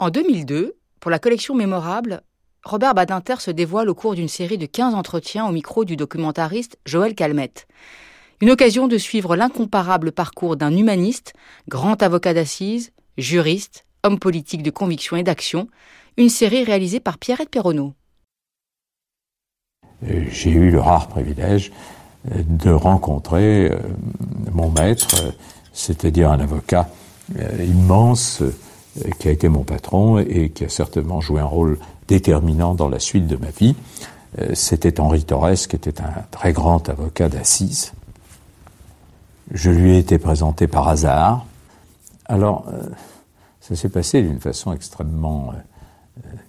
En 2002, pour la collection Mémorable, Robert Badinter se dévoile au cours d'une série de 15 entretiens au micro du documentariste Joël Calmette. Une occasion de suivre l'incomparable parcours d'un humaniste, grand avocat d'assises, juriste, homme politique de conviction et d'action, une série réalisée par Pierrette Perronneau. J'ai eu le rare privilège euh, de rencontrer euh, mon maître, euh, c'est-à-dire un avocat immense qui a été mon patron et qui a certainement joué un rôle déterminant dans la suite de ma vie. C'était Henri Torres, qui était un très grand avocat d'assises. Je lui ai été présenté par hasard. Alors, ça s'est passé d'une façon extrêmement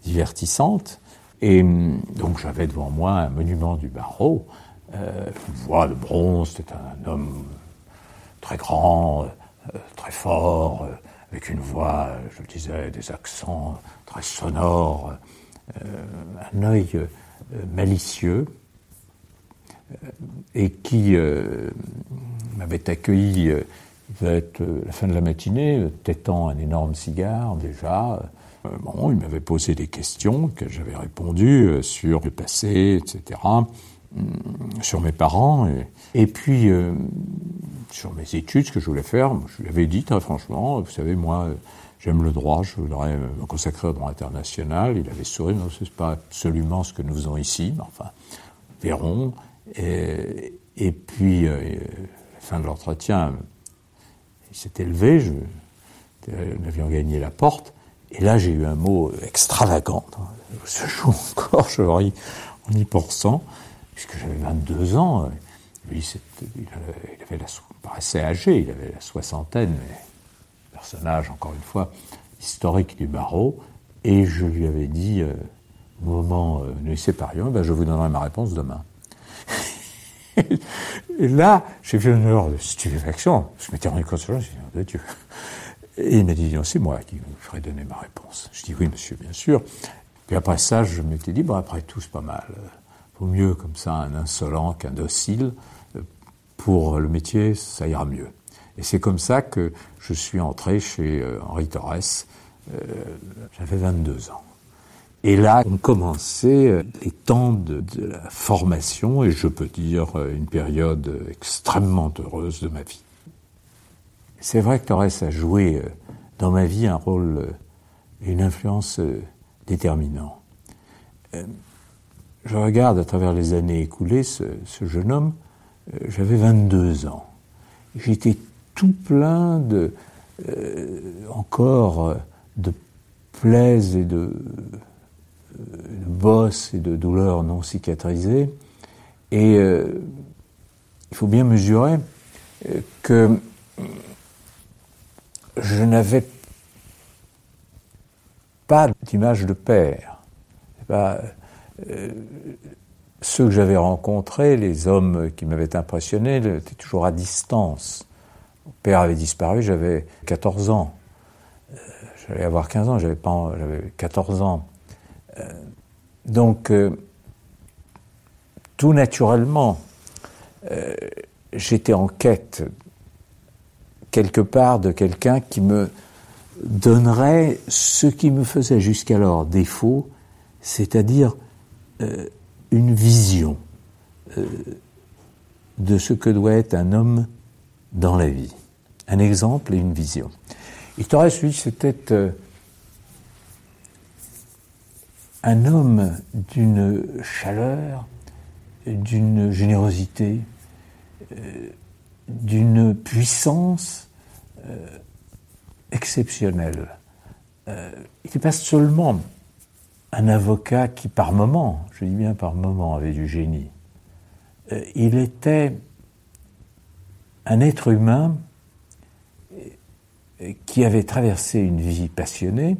divertissante. Et hum, donc j'avais devant moi un monument du barreau, euh, une voix de bronze, c'était un homme très grand, euh, très fort, euh, avec une voix, je disais, des accents très sonores, un œil malicieux, et qui m'avait accueilli, la fin de la matinée, têtant un énorme cigare déjà, euh, bon, il m'avait posé des questions que j'avais répondu euh, sur le passé, etc., sur mes parents, et, puis euh, sur mes études, ce que je voulais faire. Je lui avais dit très franchement, vous savez, moi, j'aime le droit, je voudrais me consacrer au droit international. Il avait souri, non, c'est pas absolument ce que nous faisons ici, mais enfin, verrons. Et, puis, à la fin de l'entretien, il s'était levé, je, nous avions gagné la porte, et là, j'ai eu un mot extravagant. Ce jour encore, je ris en y pensant, puisque j'avais 22 ans. Lui, il, avait, la, paraissait âgé, il avait la soixantaine, mais personnage, encore une fois, historique du barreau. Et je lui avais dit, euh, au moment où nous séparions, ben, je vous donnerai ma réponse demain. et là, j'ai vu une heure de stupéfaction. Je m'étais rendu compte de ça, je dit, oh, de Dieu. Et il m'a dit, c'est moi qui vous ferai donner ma réponse. Je dis, oui, monsieur, bien sûr. Puis après ça, je m'étais dit, bon, après tout, c'est pas mal. Vaut mieux comme ça un insolent qu'un docile. Pour le métier, ça ira mieux. Et c'est comme ça que je suis entré chez euh, Henri Torres. Euh, j'avais 22 ans. Et là, on commençait euh, les temps de, la formation, et je peux dire une période extrêmement heureuse de ma vie. C'est vrai que Torres a joué euh, dans ma vie un rôle, euh, une influence euh, déterminante. Je regarde à travers les années écoulées ce, jeune homme, j'avais 22 ans. J'étais tout plein de, encore, de plaies et de, de bosses et de douleurs non cicatrisées. Et il faut bien mesurer que je n'avais pas d'image de père. Pas, euh, ceux que j'avais rencontrés, les hommes qui m'avaient impressionné, étaient toujours à distance. Mon père avait disparu, j'avais 14 ans. Euh, j'allais avoir 15 ans, j'avais pas, j'avais 14 ans. Euh, donc, tout naturellement, j'étais en quête quelque part de quelqu'un qui me donnerait ce qui me faisait jusqu'alors défaut, c'est-à-dire euh, une vision euh, de ce que doit être un homme dans la vie. Un exemple et une vision. Et Torres, lui, c'était euh, un homme d'une chaleur, d'une générosité, d'une puissance exceptionnelle. Il n'était pas seulement un avocat qui, par moment, je dis bien par moment, avait du génie. Euh, il était un être humain qui avait traversé une vie passionnée,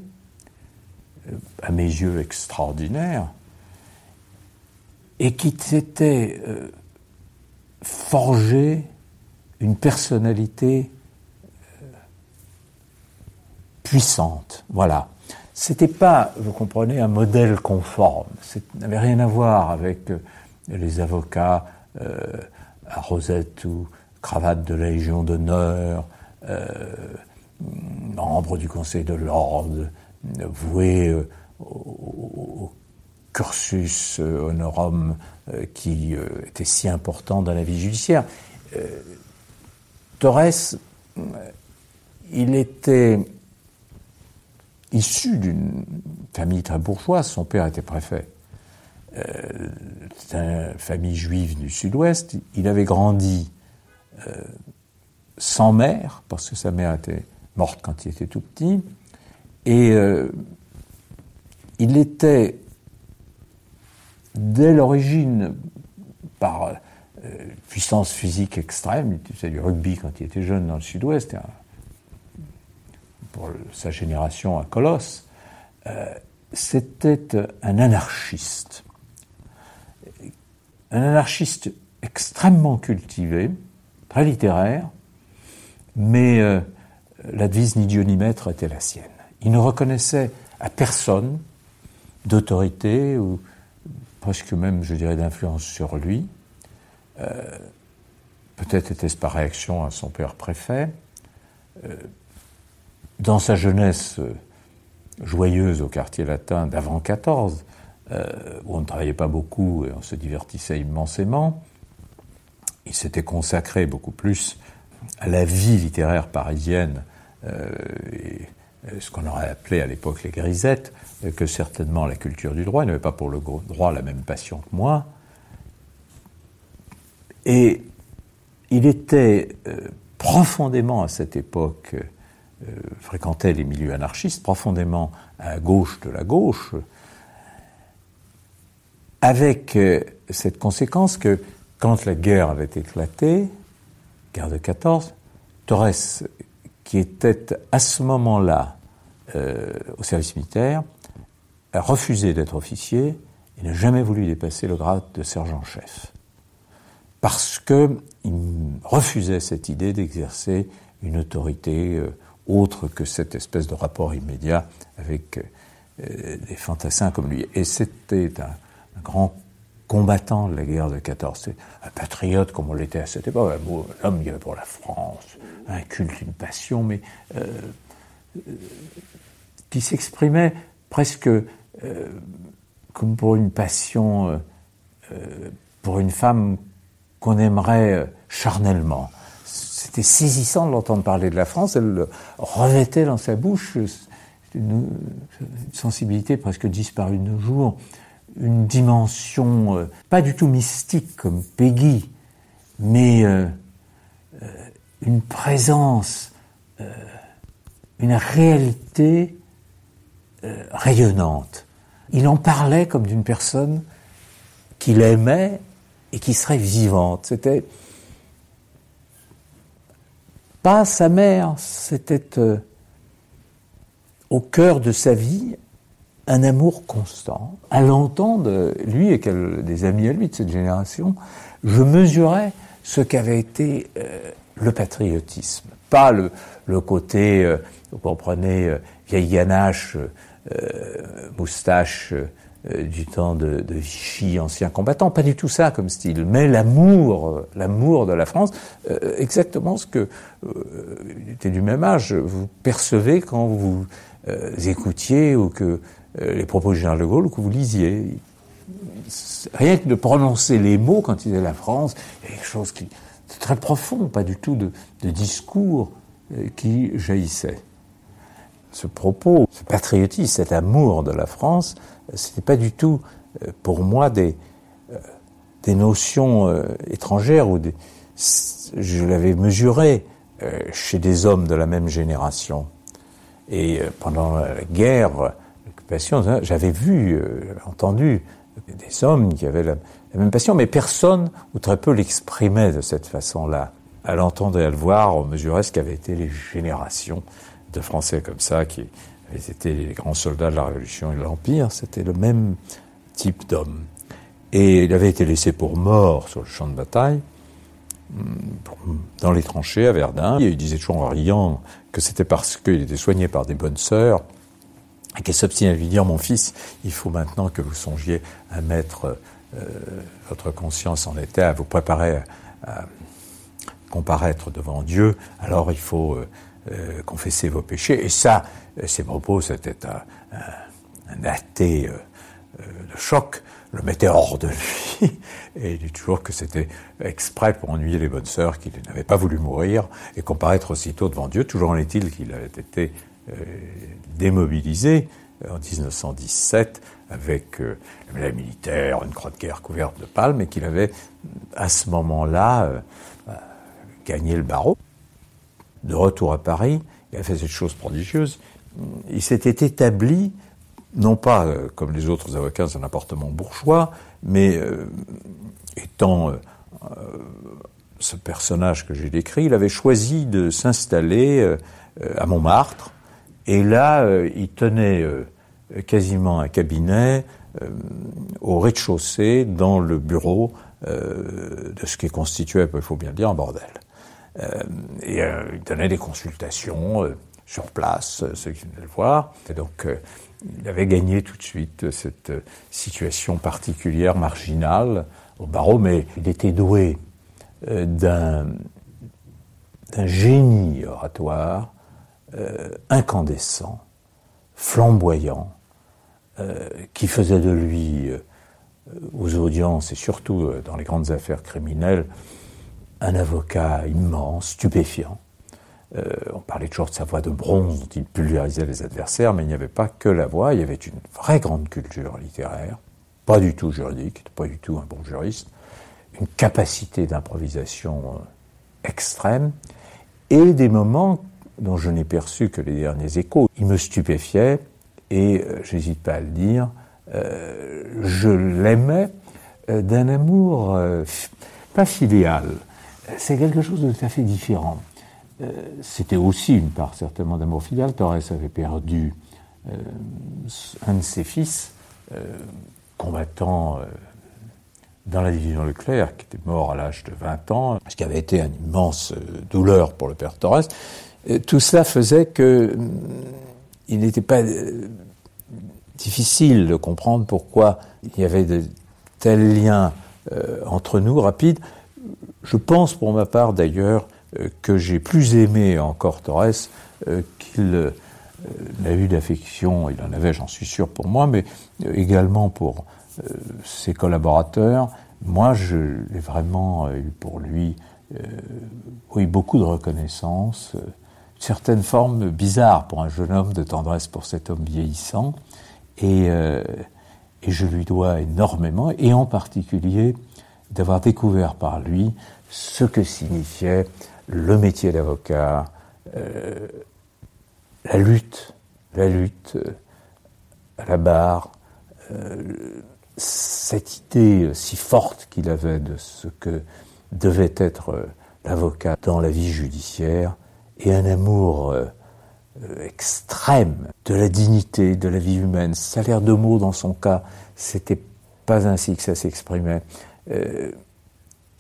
à mes yeux extraordinaire, et qui s'était forgé une personnalité euh, puissante. Voilà. C'était pas, vous comprenez, un modèle conforme. Ça n'avait rien à voir avec euh, les avocats euh, à rosette ou cravate de la Légion d'honneur, membres du Conseil de l'ordre, voué au, cursus honorum qui était si important dans la vie judiciaire. Torres, il était issu d'une famille très bourgeoise, son père était préfet. C'est une famille juive du sud-ouest. Il avait grandi sans mère, parce que sa mère était morte quand il était tout petit, et euh, il était, dès l'origine, par euh, puissance physique extrême, il faisait du rugby quand il était jeune dans le sud-ouest, pour sa génération un colosse, euh, c'était un anarchiste. Un anarchiste extrêmement cultivé, très littéraire, mais euh, la devise ni Dieu ni maître était la sienne. Il ne reconnaissait à personne d'autorité ou presque même, je dirais, d'influence sur lui. Euh, peut-être était-ce par réaction à son père préfet. Euh, dans sa jeunesse joyeuse au quartier latin d'avant 14, où on ne travaillait pas beaucoup et on se divertissait immensément, il s'était consacré beaucoup plus à la vie littéraire parisienne, euh, euh, ce qu'on aurait appelé à l'époque les grisettes, euh, que certainement la culture du droit. Il n'avait pas pour le droit la même passion que moi. Et il était profondément à cette époque, fréquentait les milieux anarchistes, profondément à gauche de la gauche, avec cette conséquence que quand la guerre avait éclaté, guerre de 14, Torres, qui était à ce moment-là euh, au service militaire, a refusé d'être officier et n'a jamais voulu dépasser le grade de sergent-chef. Parce qu'il refusait cette idée d'exercer une autorité euh, autre que cette espèce de rapport immédiat avec euh, des fantassins comme lui. Et c'était un, un grand combattant de la guerre de 14. Un patriote comme on l'était à cette époque. L'homme, il y avait pour la France un culte, une passion, mais euh, euh, qui s'exprimait presque euh, comme pour une passion pour une femme qu'on aimerait charnellement. C'était saisissant de l'entendre parler de la France. Elle revêtait dans sa bouche une, sensibilité presque disparue de nos jours une dimension euh, pas du tout mystique comme Peggy, mais euh, euh, une présence, une réalité rayonnante. Il en parlait comme d'une personne qu'il aimait et qui serait vivante. C'était pas sa mère, c'était au cœur de sa vie un amour constant. À l'entendre, lui et des amis à lui de cette génération, je mesurais ce qu'avait été euh, le patriotisme. Pas le, côté, euh, vous comprenez, euh, vieille ganache, moustache du temps de, de, Vichy, ancien combattant, pas du tout ça comme style, mais l'amour, l'amour de la France, exactement ce que, il était du même âge, vous percevez quand vous écoutiez ou que euh, les propos du général de Gaulle que vous lisiez. Rien que de prononcer les mots quand il disait la France, il y a quelque chose qui très profond, pas du tout de, discours euh, qui jaillissait. Ce propos, ce patriotisme, cet amour de la France, c'était pas du tout euh, pour moi des, des notions étrangères je l'avais mesuré chez des hommes de la même génération. Et pendant la guerre, Hein. J'avais vu, euh, entendu des hommes qui avaient la, même passion, mais personne ou très peu l'exprimait de cette façon-là. À l'entendre et à le voir, on mesurait ce qu'avaient été les générations de Français comme ça, qui avaient été les grands soldats de la Révolution et de l'Empire. C'était le même type d'homme. Et il avait été laissé pour mort sur le champ de bataille, dans les tranchées à Verdun. il disait toujours en riant que c'était parce qu'il était soigné par des bonnes sœurs et qu'elle s'obstine à lui dire, mon fils, il faut maintenant que vous songiez à mettre euh, votre conscience en état, à vous préparer à, comparaître devant Dieu, alors il faut euh, confessez vos péchés. Et ça, ces propos, c'était un, un, athée de choc, le mettait hors de lui. Et il dit toujours que c'était exprès pour ennuyer les bonnes sœurs qu'il n'avait pas voulu mourir et comparaître aussitôt devant Dieu. Toujours en est-il qu'il avait été démobilisé en 1917 avec euh, la militaire, une croix de guerre couverte de palmes, et qu'il avait à ce moment-là euh, euh, gagné le barreau. De retour à Paris, il a fait cette chose prodigieuse. Il s'était établi, non pas comme les autres avocats dans un appartement bourgeois, mais étant ce personnage que j'ai décrit, il avait choisi de s'installer à Montmartre, et là, il tenait quasiment un cabinet euh, au rez-de-chaussée dans le bureau euh, de ce qui est constitué, il faut bien le dire, un bordel. Euh, et il donnait des consultations sur place, ceux qui venaient le voir. Et donc, il avait gagné tout de suite cette situation particulière, marginale, au barreau, mais il était doué d'un génie oratoire incandescent, flamboyant, euh, qui faisait de lui, euh, aux audiences et surtout euh, dans les grandes affaires criminelles, un avocat immense, stupéfiant. on parlait toujours de sa voix de bronze dont il pulvérisait les adversaires, mais il n'y avait pas que la voix, il y avait une vraie grande culture littéraire, pas du tout juridique, pas du tout un bon juriste, une capacité d'improvisation extrême, et des moments dont je n'ai perçu que les derniers échos. Il me stupéfiait, et euh, j'hésite pas à le dire, euh, je l'aimais euh, d'un amour pas filial. C'est quelque chose de tout à fait différent. C'était aussi une part certainement d'amour filial. Torres avait perdu un de ses fils, combattant dans la division Leclerc, qui était mort à l'âge de 20 ans, ce qui avait été une immense douleur pour le père Torres. tout cela faisait que il n'était pas euh, difficile de comprendre pourquoi il y avait de tels liens euh, entre nous rapides. Je pense pour ma part d'ailleurs euh, que j'ai plus aimé encore Torres qu'il n'a eu d'affection, il en avait j'en suis sûr pour moi, mais également pour ses collaborateurs. Moi, je l'ai vraiment eu pour lui, oui, beaucoup de reconnaissance certaine forme bizarre pour un jeune homme de tendresse pour cet homme vieillissant. Euh, et je lui dois énormément, et en particulier d'avoir découvert par lui ce que signifiait le métier d'avocat, euh, la lutte, la lutte euh, à la barre, cette idée si forte qu'il avait de ce que devait être l'avocat dans la vie judiciaire, et un amour euh, euh, extrême de la dignité, de la vie humaine. Salaire de mots dans son cas, c'était pas ainsi que ça s'exprimait. Euh,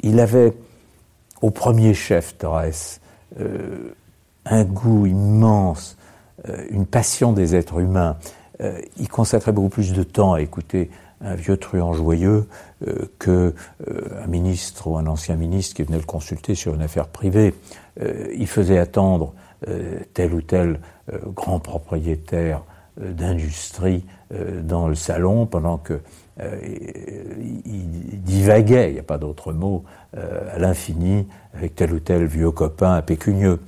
il avait au premier chef Torres un goût immense, une passion des êtres humains. il consacrait beaucoup plus de temps à écouter un vieux truand joyeux euh, que un ministre ou un ancien ministre qui venait le consulter sur une affaire privée. Euh, il faisait attendre euh, tel ou tel euh, grand propriétaire d'industrie dans le salon pendant que il divaguait, il n'y a pas d'autre mot, à l'infini avec tel ou tel vieux copain impécunieux.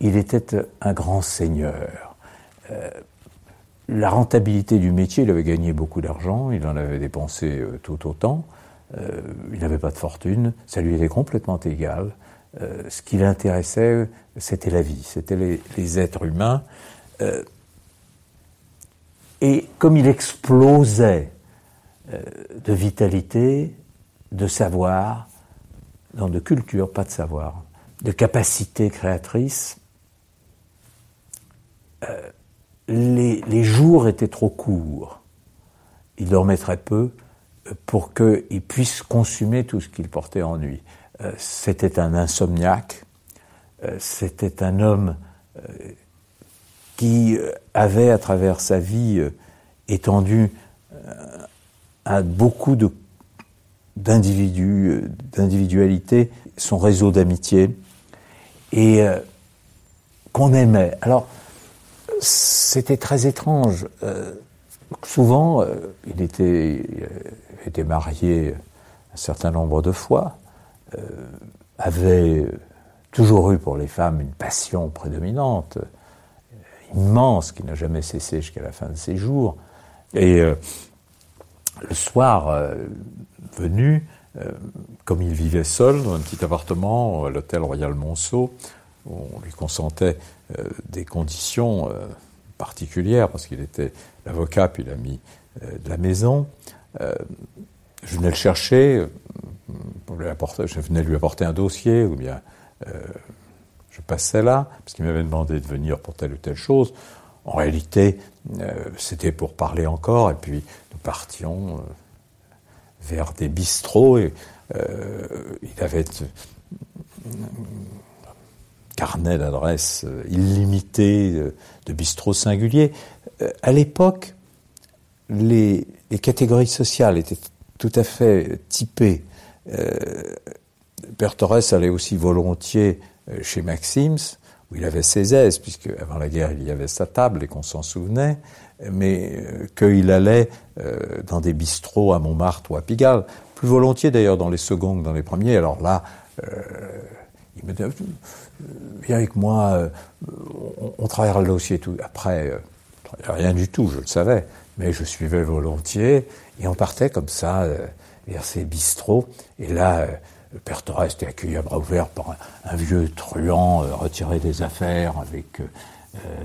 il était un grand seigneur. la rentabilité du métier, il avait gagné beaucoup d'argent, il en avait dépensé tout autant, il n'avait pas de fortune, ça lui était complètement égal. Euh, ce qui l'intéressait, c'était la vie, c'était les, êtres humains. Euh, et comme il explosait euh, de vitalité, de savoir, non de culture, pas de savoir, de capacité créatrice, les, les, jours étaient trop courts. Il dormait très peu pour qu'il puisse consumer tout ce qu'il portait en lui. Euh, c'était un insomniaque, euh, c'était un homme euh, qui avait à travers sa vie étendu à beaucoup d'individus, d'individualités, son réseau d'amitié. Et qu'on aimait. Alors, c'était très étrange. souvent, il était, était marié un certain nombre de fois, avait toujours eu pour les femmes une passion prédominante, immense, qui n'a jamais cessé jusqu'à la fin de ses jours. Et le soir venu, euh, comme il vivait seul dans un petit appartement à l'hôtel Royal Monceau, où on lui consentait euh, des conditions euh, particulières, parce qu'il était l'avocat puis l'ami de la maison, je venais le chercher, je venais lui apporter un dossier, ou bien je passais là, parce qu'il m'avait demandé de venir pour telle ou telle chose. En réalité, c'était pour parler encore, et puis nous partions vers des bistrots. Et, euh, il avait un carnet d'adresses illimité de bistrots singuliers. Euh, à l'époque, les, catégories sociales étaient tout à fait typées. Euh, allait aussi volontiers chez Maxims, où il avait ses aises, puisque avant la guerre, il y avait sa table et qu'on s'en souvenait mais euh, qu'il allait euh, dans des bistrots à Montmartre ou à Pigalle, plus volontiers d'ailleurs dans les seconds que dans les premiers. Alors là, euh, il me dit Viens avec moi, on, travaillera le dossier tout. Après, rien du tout, je le savais, mais je suivais volontiers et on partait comme ça vers ces bistrots. Et là, le père Torres était accueilli à bras ouverts par un, vieux truand retiré des affaires avec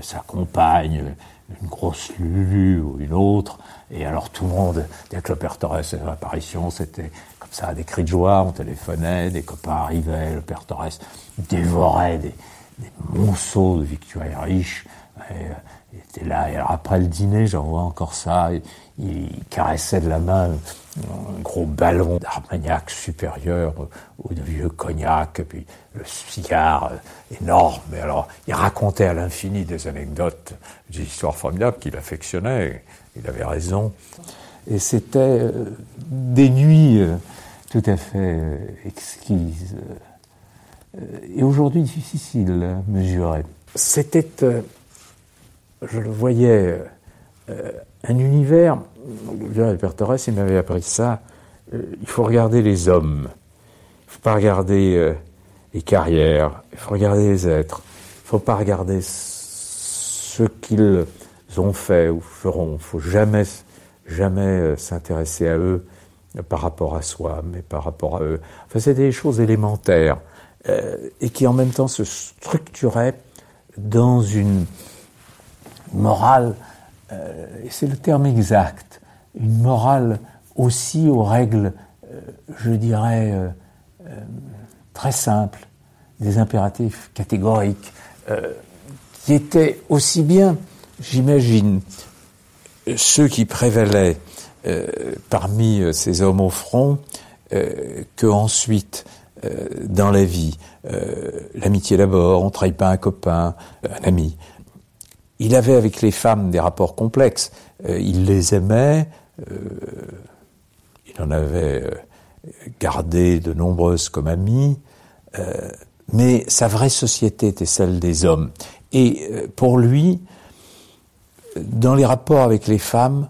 sa compagne, une grosse Lulu ou une autre. Et alors tout le monde, dès que le père Torres faisait l'apparition, c'était comme ça, des cris de joie, on téléphonait, des copains arrivaient, le père Torres dévorait des, monceaux de Victoria riche. Et, euh, il était là. Et alors après le dîner, j'en vois encore ça. Il, caressait de la main un gros ballon d'Armagnac supérieur de vieux cognac, et puis le cigare énorme. Et alors, il racontait à l'infini des anecdotes, des histoires formidables qu'il affectionnait. Il avait raison. Et c'était euh, des nuits euh, tout à fait euh, exquises. Et aujourd'hui, difficile à mesurer. C'était je le voyais, euh, un univers, père Torres, il m'avait appris ça, euh, il faut regarder les hommes, il ne faut pas regarder euh, les carrières, il faut regarder les êtres, il ne faut pas regarder ce qu'ils ont fait ou feront, il ne faut jamais, jamais s'intéresser à eux par rapport à soi, mais par rapport à eux. Enfin, c'est des choses élémentaires et qui en même temps se structuraient dans une morale, euh, c'est le terme exact, une morale aussi aux règles, euh, je dirais, euh, très simples, des impératifs catégoriques, qui étaient aussi bien, j'imagine, ceux qui prévalaient parmi ces hommes au front, que ensuite dans la vie. L'amitié d'abord, on ne trahit pas un copain, un ami. Il avait avec les femmes des rapports complexes. Euh, il les aimait, euh, il en avait euh, gardé de nombreuses comme amies, mais sa vraie société était celle des hommes. Et pour lui, dans les rapports avec les femmes,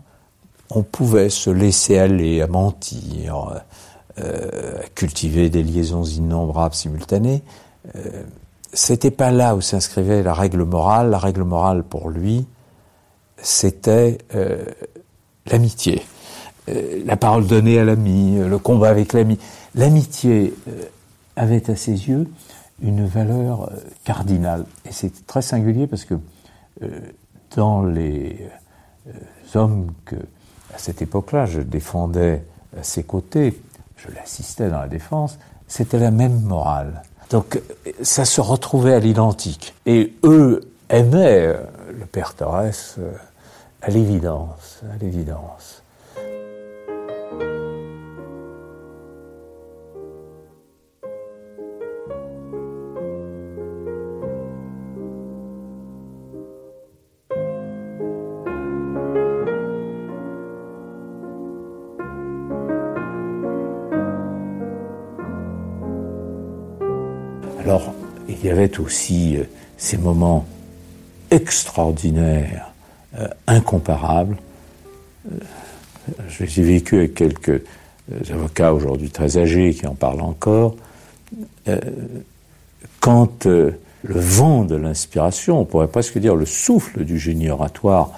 on pouvait se laisser aller à mentir, à cultiver des liaisons innombrables simultanées c'était pas là où s'inscrivait la règle morale. La règle morale pour lui, c'était euh, l'amitié, euh, la parole donnée à l'ami, le combat avec l'ami. L'amitié euh, avait à ses yeux une valeur cardinale. Et c'est très singulier parce que dans les hommes que, à cette époque-là, je défendais à ses côtés, je l'assistais dans la défense, c'était la même morale. Donc ça se retrouvait à l'identique. Et eux aimaient euh, le père Torres euh, à l'évidence, à l'évidence. Y avait aussi euh, ces moments extraordinaires, euh, incomparables. Euh, je les ai vécus avec quelques avocats aujourd'hui très âgés qui en parlent encore. quand le vent de l'inspiration, on pourrait presque dire le souffle du génie oratoire,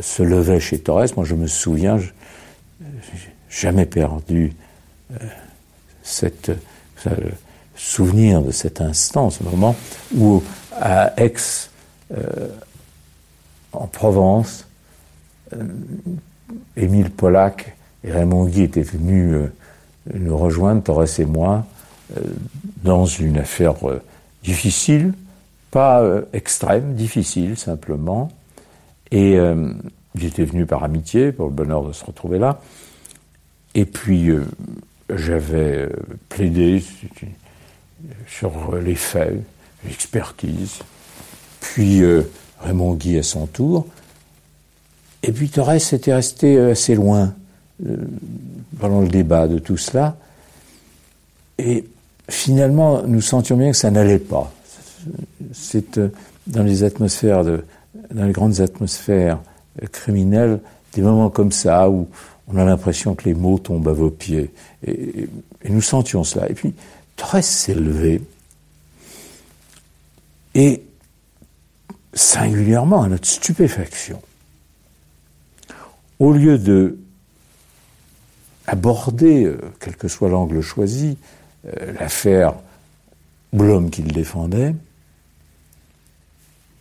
se levait chez Torres, moi je me souviens, je n'ai jamais perdu cette, souvenir de cet instant, ce moment où à Aix, euh, en Provence, euh, Émile Pollack et Raymond Guy étaient venus euh, nous rejoindre, Torres et moi, dans une affaire difficile, pas extrême, difficile simplement. Et j'étais venu par amitié, pour le bonheur de se retrouver là. Et puis, j'avais plaidé, sur les faits, l'expertise. Puis euh, Raymond Guy à son tour. Et puis Torres était resté euh, assez loin euh, pendant le débat de tout cela. Et finalement, nous sentions bien que ça n'allait pas. C'est dans les atmosphères, dans les grandes atmosphères criminelles, des moments comme ça où on a l'impression que les mots tombent à vos pieds. Et, et nous sentions cela. Et puis, très s'est levé et singulièrement à notre stupéfaction, au lieu de aborder, euh, quel que soit l'angle choisi, euh, l'affaire ou l'homme qu'il défendait,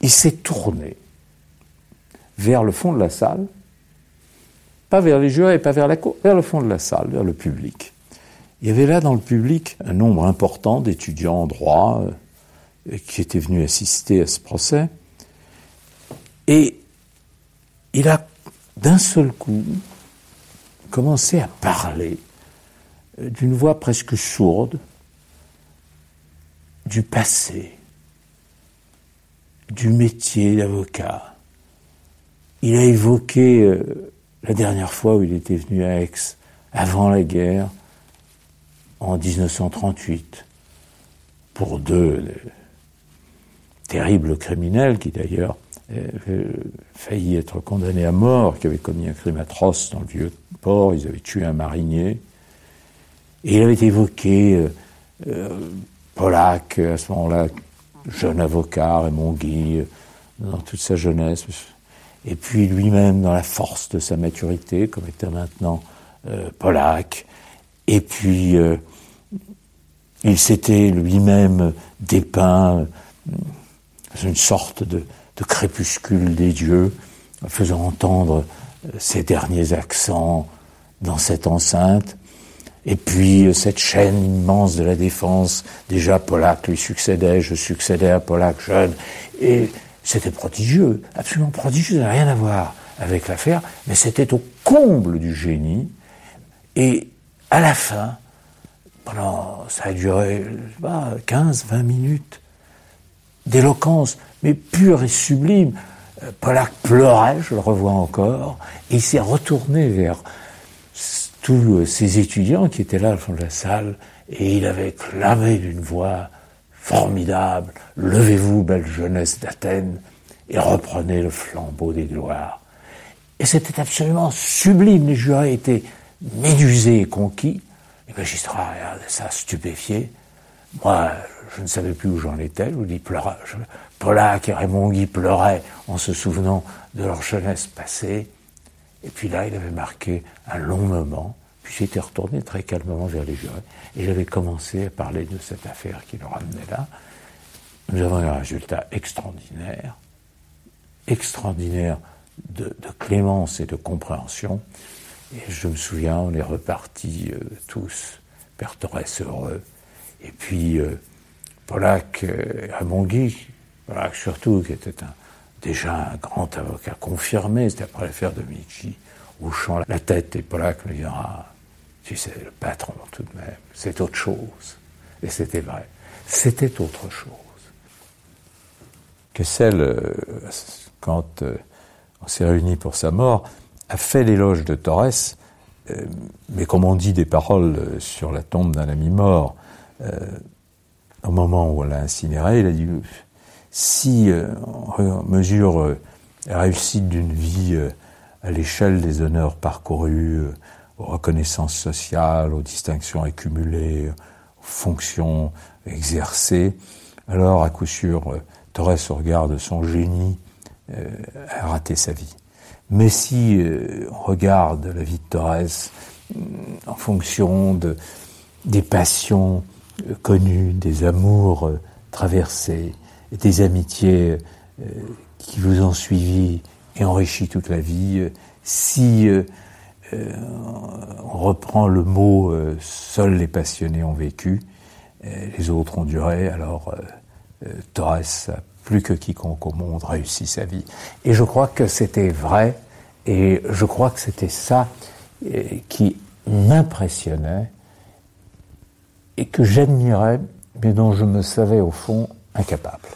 il s'est tourné vers le fond de la salle, pas vers les jurés, pas vers la cour, vers le fond de la salle, vers le public. Il y avait là dans le public un nombre important d'étudiants en droit euh, qui étaient venus assister à ce procès. Et il a d'un seul coup commencé à parler euh, d'une voix presque sourde du passé, du métier d'avocat. Il a évoqué euh, la dernière fois où il était venu à Aix, avant la guerre, en 1938 pour deux terribles criminels qui d'ailleurs avaient failli être condamnés à mort, qui avaient commis un crime atroce dans le vieux port, ils avaient tué un marinier. Et il avait évoqué euh, euh Pollack, à ce moment-là, jeune avocat, Raymond Guy, euh, dans toute sa jeunesse, et puis lui-même dans la force de sa maturité, comme était maintenant euh, Pollack, et puis euh, il s'était lui-même dépeint dans une sorte de, crépuscule des dieux, faisant entendre ses derniers accents dans cette enceinte. Et puis cette chaîne immense de la défense, déjà Pollack lui succédait, je succédais à Pollack jeune, et c'était prodigieux, absolument prodigieux, ça n'a rien à voir avec l'affaire, mais c'était au comble du génie. Et à la fin, pendant, ça a duré, 15, 20 minutes d'éloquence, mais pure et sublime. Euh, Pollack pleurait, je le revois encore, et il s'est retourné vers tous ces étudiants qui étaient là au fond de la salle, et il avait clamé d'une voix formidable, Levez-vous, belle jeunesse d'Athènes, et reprenez le flambeau des gloires. Et c'était absolument sublime, les jurés étaient médusés et conquis, les magistrats regardaient ça stupéfiés. Moi, je ne savais plus où j'en étais. Je vous dis, pleura, Pollack et Raymond Guy pleuraient en se souvenant de leur jeunesse passée. Et puis là, il avait marqué un long moment. Puis j'étais retourné très calmement vers les jurés. Et j'avais commencé à parler de cette affaire qui nous ramenait là. Nous avons eu un résultat extraordinaire, extraordinaire de clémence et de compréhension. Et je me souviens, on est repartis euh, tous, Père Torres heureux. Et puis euh, Pollack, euh, Raymond Guy, Pollack surtout, qui était déjà un grand avocat confirmé, c'était après l'affaire de Michi, hochant la tête, et Pollack me dira, tu sais, le patron tout de même, c'est autre chose. Et c'était vrai, c'était autre chose. Kessel, quand on s'est réunis pour sa mort, fait l'éloge de Torres, euh, mais comme on dit des paroles sur la tombe d'un ami mort, euh, au moment où on l'a incinéré, il a dit si on mesure la réussite d'une vie à l'échelle des honneurs parcourus, aux reconnaissances sociales, aux distinctions accumulées, aux fonctions exercées, alors à coup sûr, Torres, au regard de son génie, a raté sa vie. Mais si on regarde la vie de Torres en fonction de, des passions connues, des amours traversés, et des amitiés qui vous ont suivi et enrichi toute la vie, si on reprend le mot seuls les passionnés ont vécu, les autres ont duré, alors Torres a plus que quiconque au monde réussi sa vie. Et je crois que c'était vrai, et je crois que c'était ça qui m'impressionnait et que j'admirais, mais dont je me savais au fond incapable.